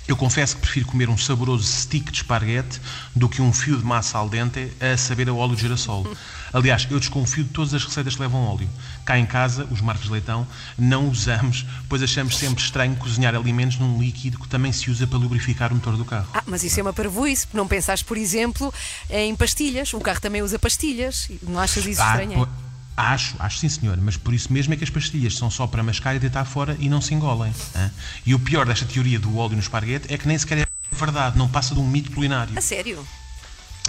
[SPEAKER 13] Eu confesso que prefiro comer um saboroso stick de esparguete do que um fio de massa al dente a saber a óleo de girassol. Aliás, eu desconfio de todas as receitas que levam óleo. Cá em casa, os Marcos de Leitão, não usamos, pois achamos sempre estranho cozinhar alimentos num líquido que também se usa para lubrificar o motor do carro.
[SPEAKER 1] Ah, mas isso é uma parvoíce. Não pensaste, por exemplo, em pastilhas. O carro também usa pastilhas. Não achas isso
[SPEAKER 13] Ah,
[SPEAKER 1] estranho?
[SPEAKER 13] pô, Acho, acho sim senhor, mas por isso mesmo é que as pastilhas são só para mascar e deitar fora e não se engolem. hã? E o pior desta teoria do óleo no esparguete é que nem sequer é verdade, não passa de um mito culinário.
[SPEAKER 1] A sério?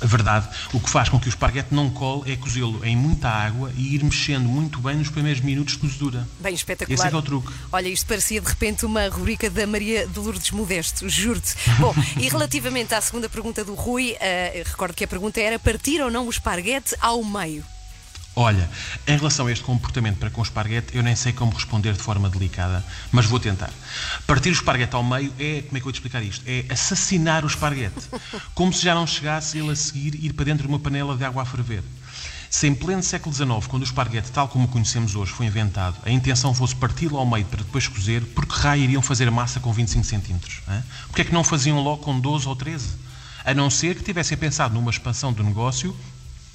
[SPEAKER 13] A verdade, o que faz com que o esparguete não cole é cozê-lo em muita água e ir mexendo muito bem nos primeiros minutos de cozedura.
[SPEAKER 1] Bem espetacular.
[SPEAKER 13] Esse é que é o truque.
[SPEAKER 1] Olha, isto parecia de repente uma rubrica da Maria de Lourdes Modesto, juro-te. Bom, e relativamente à segunda pergunta do Rui, eh, recordo que a pergunta era partir ou não o esparguete ao meio.
[SPEAKER 13] Olha, em relação a este comportamento para com o esparguete, eu nem sei como responder de forma delicada, mas vou tentar. Partir o esparguete ao meio é, como é que eu te explicar isto? É assassinar o esparguete. Como se já não chegasse ele a seguir ir para dentro de uma panela de água a ferver. Se em pleno século XIX, quando o esparguete, tal como o conhecemos hoje, foi inventado, a intenção fosse parti-lo ao meio para depois cozer, por que raio iriam fazer massa com 25 centímetros? hã? Porquê é que não faziam logo com 12 ou 13? A não ser que tivessem pensado numa expansão do negócio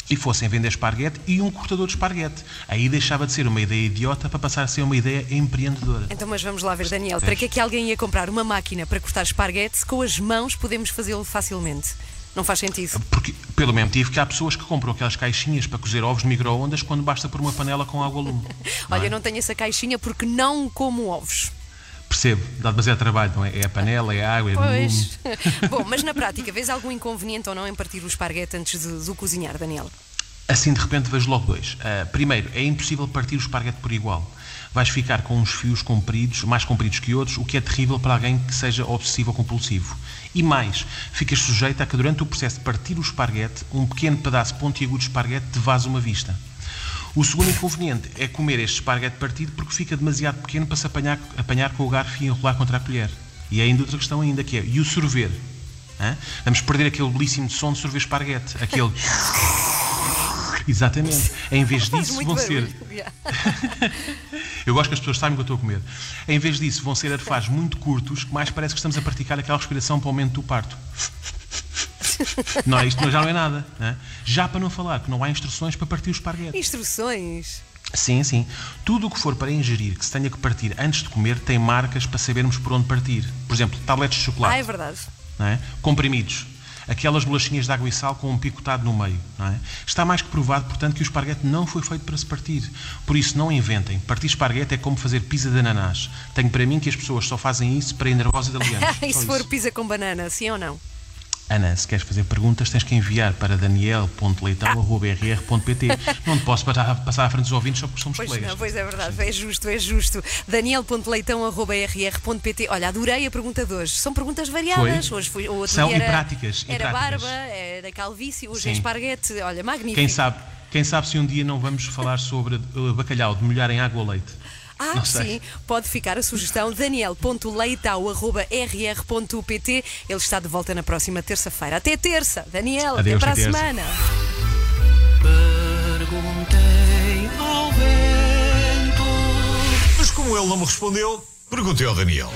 [SPEAKER 13] e fossem vender esparguete e um cortador de esparguete. Aí deixava de ser uma ideia idiota para passar a ser uma ideia empreendedora.
[SPEAKER 1] Então, mas vamos lá ver, Daniel, para que é que alguém ia comprar uma máquina para cortar esparguete se com as mãos podemos fazê-lo facilmente? Não faz sentido.
[SPEAKER 13] Porque, pelo mesmo motivo que há pessoas que compram aquelas caixinhas para cozer ovos de micro-ondas quando basta pôr uma panela com água lume.
[SPEAKER 1] Olha, eu não tenho essa caixinha porque não como ovos.
[SPEAKER 13] Percebo, dá demasiado trabalho, não é? É a panela, é a água, é.
[SPEAKER 1] Pois. Bom, mas na prática, vês algum inconveniente ou não em partir o esparguete antes de, de o cozinhar, Daniel?
[SPEAKER 13] Assim de repente vejo logo dois. Ah, primeiro, é impossível partir o esparguete por igual. Vais ficar com uns fios compridos, mais compridos que outros, o que é terrível para alguém que seja obsessivo ou compulsivo. E mais, ficas sujeito a que durante o processo de partir o esparguete, um pequeno pedaço pontiagudo de esparguete te vaza uma vista. O segundo inconveniente é comer este esparguete partido porque fica demasiado pequeno para se apanhar, apanhar com o garfo e enrolar contra a colher. E é ainda outra questão ainda, que é, e o sorver? Hã? Vamos perder aquele belíssimo som de sorver esparguete, aquele... Exatamente. Em vez disso, vão ser.
[SPEAKER 1] barulho. Yeah.
[SPEAKER 13] Eu gosto que as pessoas saibam o que eu estou a comer. Em vez disso, vão ser arfares muito curtos, que mais parece que estamos a praticar aquela respiração para o momento do parto. Não, isto já não é nada. né? Já para não falar que não há instruções para partir o esparguete.
[SPEAKER 1] Instruções.
[SPEAKER 13] Sim, sim. Tudo o que for para ingerir que se tenha que partir antes de comer tem marcas para sabermos por onde partir. Por exemplo, tabletes de chocolate.
[SPEAKER 1] Ah, é verdade.
[SPEAKER 13] não é? Comprimidos. Aquelas bolachinhas de água e sal com um picotado no meio. não é? Está mais que provado, portanto, que o esparguete não foi feito para se partir. Por isso, não inventem. Partir esparguete é como fazer pizza de ananás. Tenho para mim que as pessoas só fazem isso para ir nervosa de aliantes.
[SPEAKER 1] e se for
[SPEAKER 13] isso.
[SPEAKER 1] pizza com banana, sim ou não?
[SPEAKER 13] Ana, se queres fazer perguntas, tens que enviar para daniel.leitão.rr.pt. Não te posso passar, à frente dos ouvintes só porque somos
[SPEAKER 1] Pois
[SPEAKER 13] colegas.
[SPEAKER 1] não, pois é verdade, é justo, é justo. Daniel.leitão.rr.pt Olha, adorei a pergunta de hoje. São perguntas variadas.
[SPEAKER 13] Foi?
[SPEAKER 1] Hoje foi, outro
[SPEAKER 13] São
[SPEAKER 1] dia
[SPEAKER 13] e
[SPEAKER 1] era,
[SPEAKER 13] práticas, e
[SPEAKER 1] era
[SPEAKER 13] práticas.
[SPEAKER 1] barba, era calvície, hoje é
[SPEAKER 13] Sim.
[SPEAKER 1] esparguete. Olha, magnífico.
[SPEAKER 13] Quem sabe, quem sabe se um dia não vamos falar sobre bacalhau de molhar em água ou leite.
[SPEAKER 1] Ah,
[SPEAKER 13] Não sei.
[SPEAKER 1] sim, pode ficar a sugestão daniel.leitão.rr.pt Ele está de volta na próxima terça-feira. Até terça, Daniel,
[SPEAKER 13] Adeus,
[SPEAKER 1] até para a
[SPEAKER 13] terça.
[SPEAKER 1] semana.
[SPEAKER 12] Perguntei ao vento. Mas como ele não me respondeu, perguntei ao Daniel.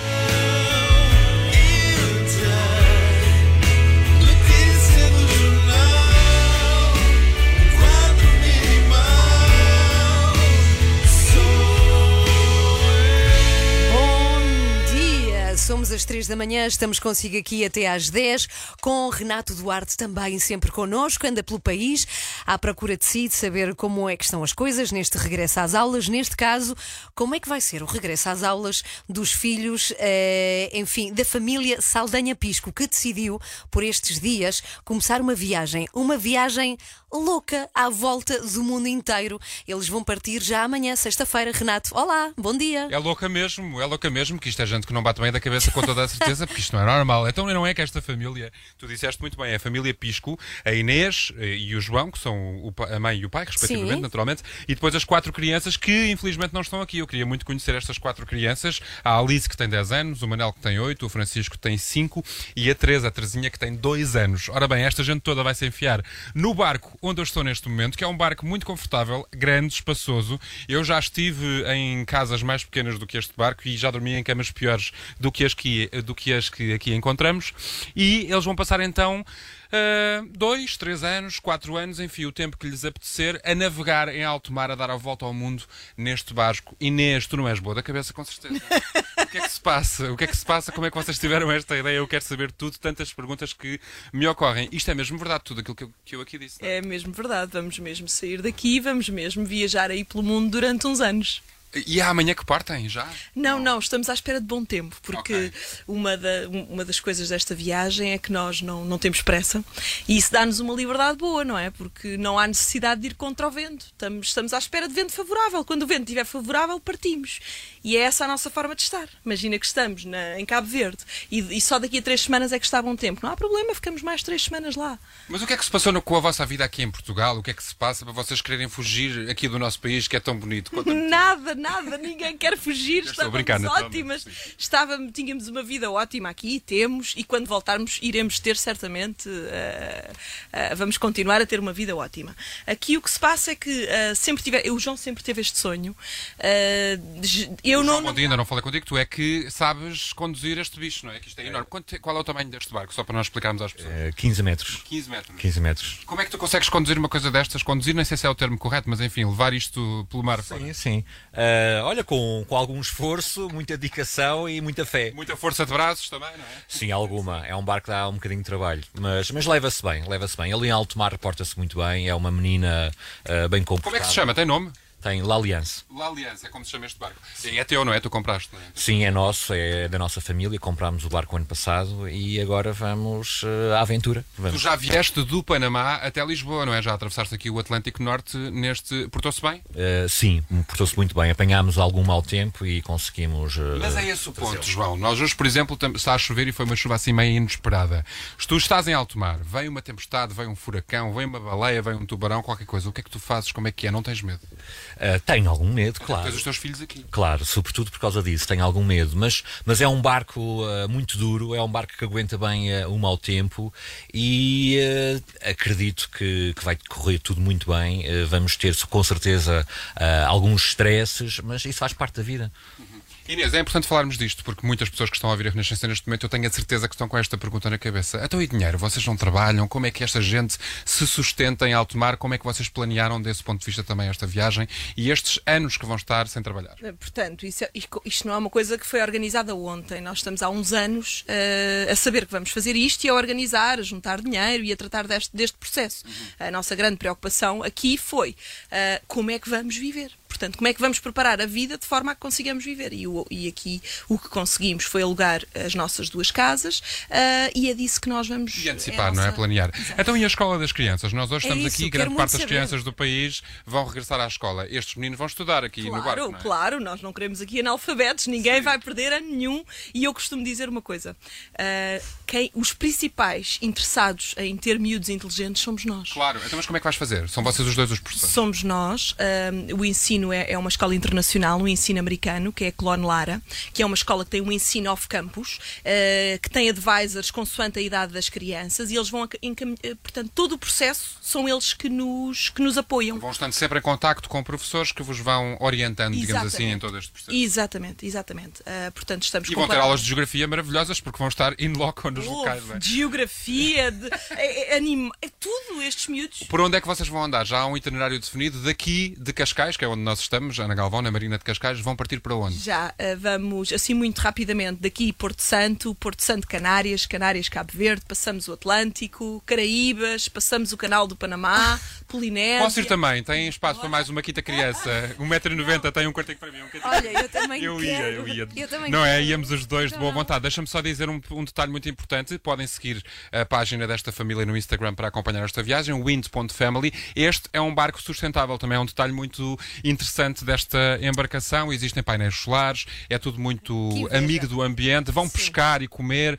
[SPEAKER 1] Às 3 da manhã, estamos consigo aqui até às 10, com Renato Duarte também sempre connosco, anda pelo país à procura de si, de saber como é que estão as coisas neste regresso às aulas. Neste caso, como é que vai ser o regresso às aulas dos filhos, eh, enfim, da família Saldanha Pisco, que decidiu, por estes dias, começar uma viagem. Uma viagem louca à volta do mundo inteiro. Eles vão partir já amanhã, sexta-feira. Renato, olá, bom dia.
[SPEAKER 6] É louca mesmo, é louca mesmo, que isto é gente que não bate bem da cabeça com toda a certeza, porque isto não é normal. Então não é que esta família, tu disseste muito bem, é a família Pisco, a Inês eh, e o João, que são a mãe e o pai, respectivamente,
[SPEAKER 1] Sim.
[SPEAKER 6] naturalmente, e depois as quatro crianças que infelizmente não estão aqui. Eu queria muito conhecer estas quatro crianças, a Alice que tem 10 anos, o Manel que tem 8, o Francisco que tem 5 e a Teresa, a Terezinha que tem 2 anos. Ora bem, esta gente toda vai se enfiar no barco onde eu estou neste momento, que é um barco muito confortável, grande, espaçoso. Eu já estive em casas mais pequenas do que este barco e já dormi em camas piores do que as que, do que, as que aqui encontramos. E eles vão passar então ah, dois, três anos, quatro anos, enfim, o tempo que lhes apetecer, a navegar em alto mar, a dar a volta ao mundo neste barco. Inês, tu não és boa da cabeça, com certeza. o que é que se passa? O que é que se passa? Como é que vocês tiveram esta ideia? Eu quero saber tudo, tantas perguntas que me ocorrem. Isto é mesmo verdade, tudo aquilo que eu, que eu aqui disse.
[SPEAKER 14] É mesmo verdade, vamos mesmo sair daqui, vamos mesmo viajar aí pelo mundo durante uns anos.
[SPEAKER 6] E é amanhã que partem, já?
[SPEAKER 14] Não, não, estamos à espera de bom tempo, porque uma, da- uma das coisas desta viagem é que nós não, não temos pressa e isso dá-nos uma liberdade boa, não é? Porque não há necessidade de ir contra o vento. Estamos, estamos à espera de vento favorável. Quando o vento estiver favorável, partimos. E é essa a nossa forma de estar. Imagina que estamos na- em Cabo Verde e, e só daqui a três semanas é que está bom tempo. Não há problema, ficamos mais três semanas lá.
[SPEAKER 6] Mas o que é que se passou no- com a vossa vida aqui em Portugal? O que é que se passa para vocês quererem fugir aqui do nosso país que é tão bonito?
[SPEAKER 14] Nada, nada, ninguém quer fugir. Estávamos
[SPEAKER 6] brincar,
[SPEAKER 14] ótimas. Estávamos, tínhamos uma vida ótima aqui, temos, e quando voltarmos iremos ter certamente. eh, eh, vamos continuar a ter uma vida ótima. Aqui o que se passa é que eh, sempre tive, o João sempre teve este sonho. eu não.
[SPEAKER 6] Dia, ainda não falei contigo. Tu é que sabes conduzir este bicho, não é? Que isto é enorme. Quanto- qual é o tamanho deste barco? Só para nós explicarmos às pessoas.
[SPEAKER 15] Eh, 15 metros.
[SPEAKER 6] 15 metros.
[SPEAKER 15] 15 metros.
[SPEAKER 6] Como é que tu consegues conduzir uma coisa destas? Conduzir, nem sei se é o termo correto, mas enfim, levar isto pelo mar fora.
[SPEAKER 15] Sim, sim. Eh, olha, com, com algum esforço, muita dedicação e muita fé.
[SPEAKER 6] Muita força de braços também, não é?
[SPEAKER 15] Sim, alguma. É um barco que dá um bocadinho de trabalho. Mas, mas leva-se bem, leva-se bem. Ali em alto mar porta-se muito bem. É uma menina eh, bem comportada.
[SPEAKER 6] Como é que se chama? Tem nome?
[SPEAKER 15] Tem L'Alliance.
[SPEAKER 6] L'Alliance, é como se chama este barco. É teu, não é? Tu compraste, não é?
[SPEAKER 15] Sim, é nosso, é da nossa família. Comprámos o barco ano passado e agora vamos eh, à aventura.
[SPEAKER 6] Tu
[SPEAKER 15] Vamos.
[SPEAKER 6] já vieste do Panamá até Lisboa, não é? Já atravessaste aqui o Atlântico Norte neste. Portou-se bem?
[SPEAKER 15] Eh, sim, portou-se muito bem. Apanhámos algum mau tempo e conseguimos. eh,
[SPEAKER 6] Mas é esse o ponto, João. Nós hoje, por exemplo, está a chover e foi uma chuva assim meio inesperada. Se tu estás em alto mar, vem uma tempestade, vem um furacão, vem uma baleia, vem um tubarão, qualquer coisa, o que é que tu fazes? Como é que é? Não tens medo?
[SPEAKER 15] Eh, tenho algum medo, claro.
[SPEAKER 6] Tens os teus filhos aqui.
[SPEAKER 15] Claro, sobretudo por causa disso, tenho algum medo, mas, mas é um barco eh, muito duro, é um barco que aguenta bem eh, o mau tempo e acredito que, que vai correr tudo muito bem. Vamos ter com certeza alguns stresses, mas isso faz parte da vida.
[SPEAKER 6] Inês, é importante falarmos disto, porque muitas pessoas que estão a ouvir a Renascença neste momento, eu tenho a certeza que estão com esta pergunta na cabeça. Então e dinheiro? Vocês não trabalham? Como é que esta gente se sustenta em alto mar? Como é que vocês planearam desse ponto de vista também esta viagem e estes anos que vão estar sem trabalhar?
[SPEAKER 14] Eh, Portanto, isso é- isto não é uma coisa que foi organizada ontem. Nós estamos há uns anos eh, a saber que vamos fazer isto e a organizar, a juntar dinheiro e a tratar deste, deste processo. A nossa grande preocupação aqui foi eh, como é que vamos viver. Portanto, como é que vamos preparar a vida de forma a que consigamos viver? E, o- e aqui o que conseguimos foi alugar as nossas duas casas ah, e é disso que nós vamos.
[SPEAKER 6] E antecipar,
[SPEAKER 14] a
[SPEAKER 6] não é?
[SPEAKER 14] nossa-
[SPEAKER 6] Planear. Então, e a escola das crianças? Nós hoje
[SPEAKER 14] É
[SPEAKER 6] estamos
[SPEAKER 14] isso,
[SPEAKER 6] aqui, grande parte das
[SPEAKER 14] saber.
[SPEAKER 6] crianças do país vão regressar à escola. Estes meninos vão estudar aqui no
[SPEAKER 14] Claro,
[SPEAKER 6] barco. não é?
[SPEAKER 14] claro, nós não queremos aqui analfabetos, ninguém vai perder ano nenhum. E eu costumo dizer uma coisa: ah, quem, os principais interessados em ter miúdos inteligentes somos nós.
[SPEAKER 6] Claro, então mas como é que vais fazer? São vocês os dois os professores?
[SPEAKER 14] Somos nós. ahm, o ensino é, é uma escola internacional, um ensino americano, que é a Clone Lara, que é uma escola que tem um ensino off-campus, ah, que tem advisors consoante a idade das crianças e eles vão, eh, portanto, todo o processo são eles que nos, que nos apoiam.
[SPEAKER 6] Vão estando sempre em contacto com professores que vos vão orientando, digamos assim, em
[SPEAKER 14] Exatamente.
[SPEAKER 6] todo este processo.
[SPEAKER 14] Exatamente, exatamente. Ah, portanto, estamos
[SPEAKER 6] E vão ter aulas de geografia maravilhosas porque vão estar in loco nos locais. não é?
[SPEAKER 14] de geografia, de é, é, anima, é tudo estes miúdos.
[SPEAKER 6] Por onde é que vocês vão andar? Já há um itinerário definido daqui de Cascais, que é onde nós estamos, Ana Galvão, na Marina de Cascais, vão partir para onde?
[SPEAKER 14] Já ah, vamos, assim muito rapidamente, daqui Porto Santo, Porto Santo Canárias, Canárias Cabo Verde, passamos o Atlântico, Caraíbas, passamos o Canal do Panamá, Polinésia.
[SPEAKER 6] Posso ir também? Tem espaço para mais uma quinta criança. 1,90m tem um quartinho para mim. Um.
[SPEAKER 14] Olha, eu também
[SPEAKER 6] Eu ia,
[SPEAKER 14] quero.
[SPEAKER 6] eu ia.
[SPEAKER 14] Eu também
[SPEAKER 6] não é?
[SPEAKER 14] quero.
[SPEAKER 6] Íamos os dois de boa vontade. Deixa-me só dizer um, um detalhe muito importante. Podem seguir a página desta família no Instagram para acompanhar esta viagem, wind.family. Este é um barco sustentável, também é um detalhe muito interessante desta embarcação. Existem painéis solares, é tudo muito amigo do ambiente. Vão pescar e comer.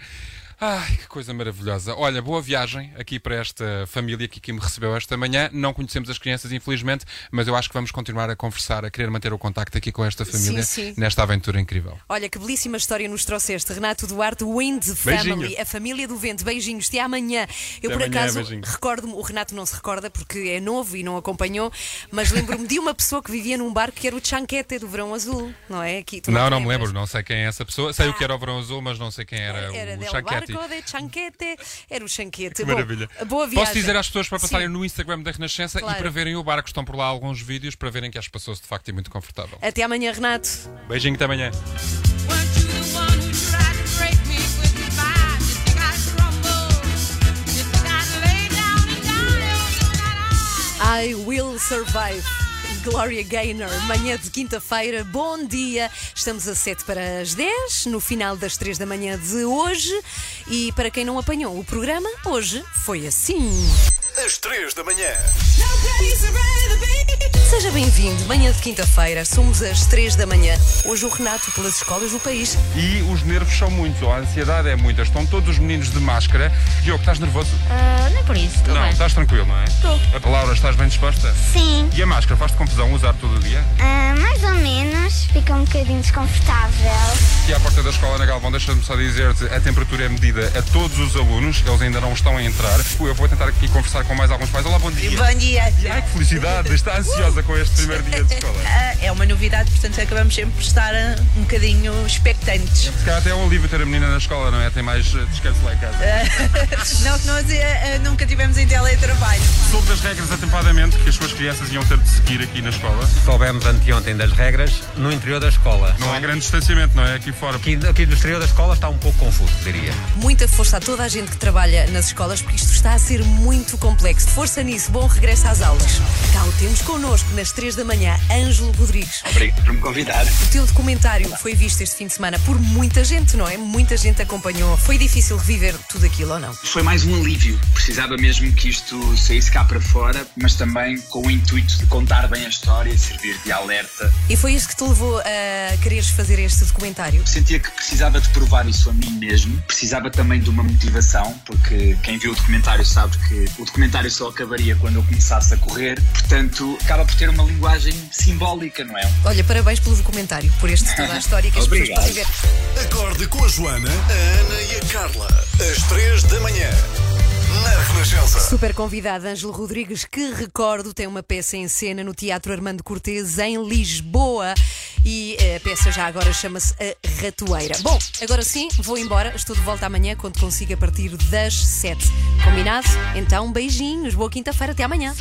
[SPEAKER 6] Ai, que coisa maravilhosa. Olha, boa viagem aqui para esta família que aqui me recebeu esta manhã. Não conhecemos as crianças, infelizmente, mas eu acho que vamos continuar a conversar, a querer manter o contacto aqui com esta família
[SPEAKER 1] Sim, sim.
[SPEAKER 6] nesta aventura incrível.
[SPEAKER 1] Olha que belíssima história nos trouxeste, Renato Duarte, Wind
[SPEAKER 6] Beijinho.
[SPEAKER 1] Family, a família do vento. Beijinhos, até amanhã. Eu,
[SPEAKER 6] Até
[SPEAKER 1] por
[SPEAKER 6] amanhã,
[SPEAKER 1] acaso,
[SPEAKER 6] beijinho.
[SPEAKER 1] recordo-me, o Renato não se recorda porque é novo e não acompanhou, mas lembro-me de uma pessoa que vivia num barco que era o Chanquete do Verão Azul, não é? Aqui,
[SPEAKER 6] Não, não me lembro, não sei quem é essa pessoa. Sei o que era o verão azul, mas não sei quem era,
[SPEAKER 1] Era
[SPEAKER 6] o
[SPEAKER 1] del Chanquete, era o Chanquete. Bom,
[SPEAKER 6] maravilha.
[SPEAKER 1] boa viagem.
[SPEAKER 6] Posso dizer às pessoas para passarem
[SPEAKER 1] Sim.
[SPEAKER 6] no Instagram da Renascença
[SPEAKER 1] Claro.
[SPEAKER 6] e para verem o barco. Estão por lá alguns vídeos para verem que acho que passou-se de facto e muito confortável.
[SPEAKER 1] Até amanhã, Renato.
[SPEAKER 6] Beijinho, até amanhã.
[SPEAKER 1] I Will Survive. Gloria Gaynor, manhã de quinta-feira, bom dia. Estamos a 7 para as 10, no final das 3 da manhã de hoje. E para quem não apanhou o programa, hoje foi assim.
[SPEAKER 2] Às 3 da manhã.
[SPEAKER 1] Seja bem-vindo, manhã de quinta-feira, somos às 3 da manhã. Hoje o Renato pelas escolas do país.
[SPEAKER 6] E os nervos são muitos, a ansiedade é muita. Estão todos os meninos de máscara. Diogo, estás nervoso?
[SPEAKER 5] Não é por isso, tudo
[SPEAKER 6] não,
[SPEAKER 5] bem.
[SPEAKER 6] estás tranquilo, não é?
[SPEAKER 5] Estou.
[SPEAKER 6] A Laura, estás bem disposta?
[SPEAKER 5] Sim.
[SPEAKER 6] E a máscara, faz-te confusão usar todo o dia?
[SPEAKER 5] Ah, mais ou menos, fica um bocadinho desconfortável.
[SPEAKER 6] Aqui à porta da escola na Galvão, deixa-me só dizer-te, a temperatura é medida a todos os alunos, eles ainda não estão a entrar. Eu vou tentar aqui conversar com mais alguns pais. Olá, bom dia.
[SPEAKER 8] Bom dia.
[SPEAKER 6] Ai, que felicidade, está ansiosa com este primeiro dia de escola.
[SPEAKER 8] Ah, É uma novidade, portanto acabamos sempre por estar ah, um bocadinho expectantes.
[SPEAKER 6] Se calhar até é um alívio ter a menina na escola, não é? Tem mais eh, descanso lá em casa.
[SPEAKER 8] não que nós ah, ah, nunca tivemos em teletrabalho.
[SPEAKER 6] Soube das regras atempadamente que as suas crianças iam ter de seguir aqui na escola.
[SPEAKER 10] Soubemos anteontem das regras no interior da escola.
[SPEAKER 6] Não há grande distanciamento, não é? Aqui fora.
[SPEAKER 10] Aqui, aqui no exterior da escola está um pouco confuso, diria.
[SPEAKER 1] Muita força a toda a gente que trabalha nas escolas, porque isto está a ser muito complexo. Força nisso, bom regresso às aulas. Cá o temos connosco, nas 3 da manhã, Ângelo Rodrigues.
[SPEAKER 11] Obrigado por me convidar.
[SPEAKER 1] O teu documentário foi visto este fim de semana por muita gente, não é? Muita gente acompanhou. Foi difícil reviver tudo aquilo ou não?
[SPEAKER 11] Foi mais um alívio. Precisava mesmo que isto saísse cá para fora, mas também com o intuito de contar bem a história, servir de alerta.
[SPEAKER 1] E foi isso que te levou a quereres fazer este documentário?
[SPEAKER 11] Sentia que precisava de provar isso a mim mesmo. Precisava também de uma motivação, porque quem viu o documentário sabe que o documentário só acabaria quando eu começasse a correr. Portanto, acaba por ter uma linguagem simbólica, não é?
[SPEAKER 1] Olha, parabéns pelo documentário, por este toda a história que as pessoas a viver.
[SPEAKER 2] Acorde com a Joana, a Ana e a Carla. Às 3 da manhã. Na Renascença.
[SPEAKER 1] Super convidado Ângelo Rodrigues, que recordo tem uma peça em cena no Teatro Armando Cortês em Lisboa e a peça já agora chama-se A Ratoeira. Bom, agora sim, vou embora. Estou de volta amanhã quando consigo a partir das 7. Combinado? Então, beijinhos, boa quinta-feira, até amanhã.